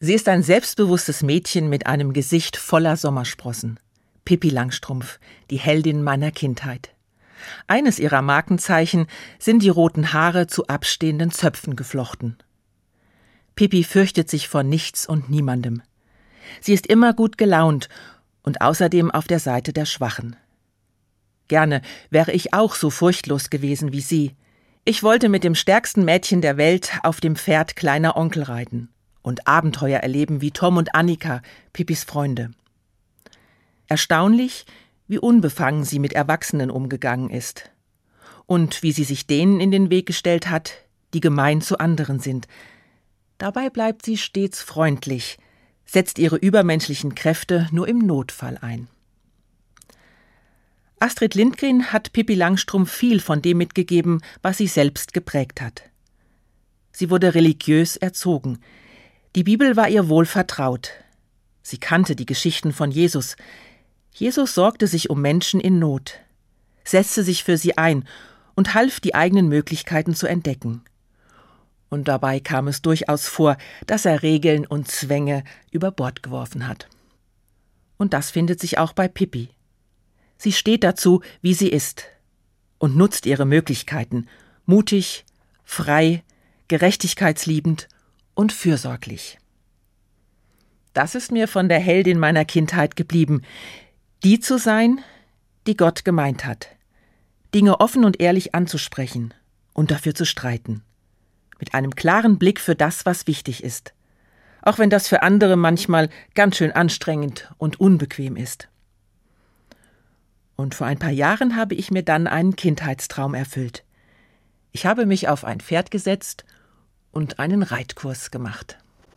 Sie ist ein selbstbewusstes Mädchen mit einem Gesicht voller Sommersprossen. Pippi Langstrumpf, die Heldin meiner Kindheit. Eines ihrer Markenzeichen sind die roten Haare zu abstehenden Zöpfen geflochten. Pippi fürchtet sich vor nichts und niemandem. Sie ist immer gut gelaunt und außerdem auf der Seite der Schwachen. Gerne wäre ich auch so furchtlos gewesen wie sie. Ich wollte mit dem stärksten Mädchen der Welt auf dem Pferd kleiner Onkel reiten und Abenteuer erleben wie Tom und Annika, Pippis Freunde. Erstaunlich, wie unbefangen sie mit Erwachsenen umgegangen ist. Und wie sie sich denen in den Weg gestellt hat, die gemein zu anderen sind. Dabei bleibt sie stets freundlich, setzt ihre übermenschlichen Kräfte nur im Notfall ein. Astrid Lindgren hat Pippi Langstrumpf viel von dem mitgegeben, was sie selbst geprägt hat. Sie wurde religiös erzogen. Die Bibel war ihr wohl vertraut. Sie kannte die Geschichten von Jesus. Jesus sorgte sich um Menschen in Not, setzte sich für sie ein und half, die eigenen Möglichkeiten zu entdecken. Und dabei kam es durchaus vor, dass er Regeln und Zwänge über Bord geworfen hat. Und das findet sich auch bei Pippi. Sie steht dazu, wie sie ist und nutzt ihre Möglichkeiten, mutig, frei, gerechtigkeitsliebend und fürsorglich. Das ist mir von der Heldin meiner Kindheit geblieben, die zu sein, die Gott gemeint hat, Dinge offen und ehrlich anzusprechen und dafür zu streiten, mit einem klaren Blick für das, was wichtig ist, auch wenn das für andere manchmal ganz schön anstrengend und unbequem ist. Und vor ein paar Jahren habe ich mir dann einen Kindheitstraum erfüllt. Ich habe mich auf ein Pferd gesetzt und einen Reitkurs gemacht.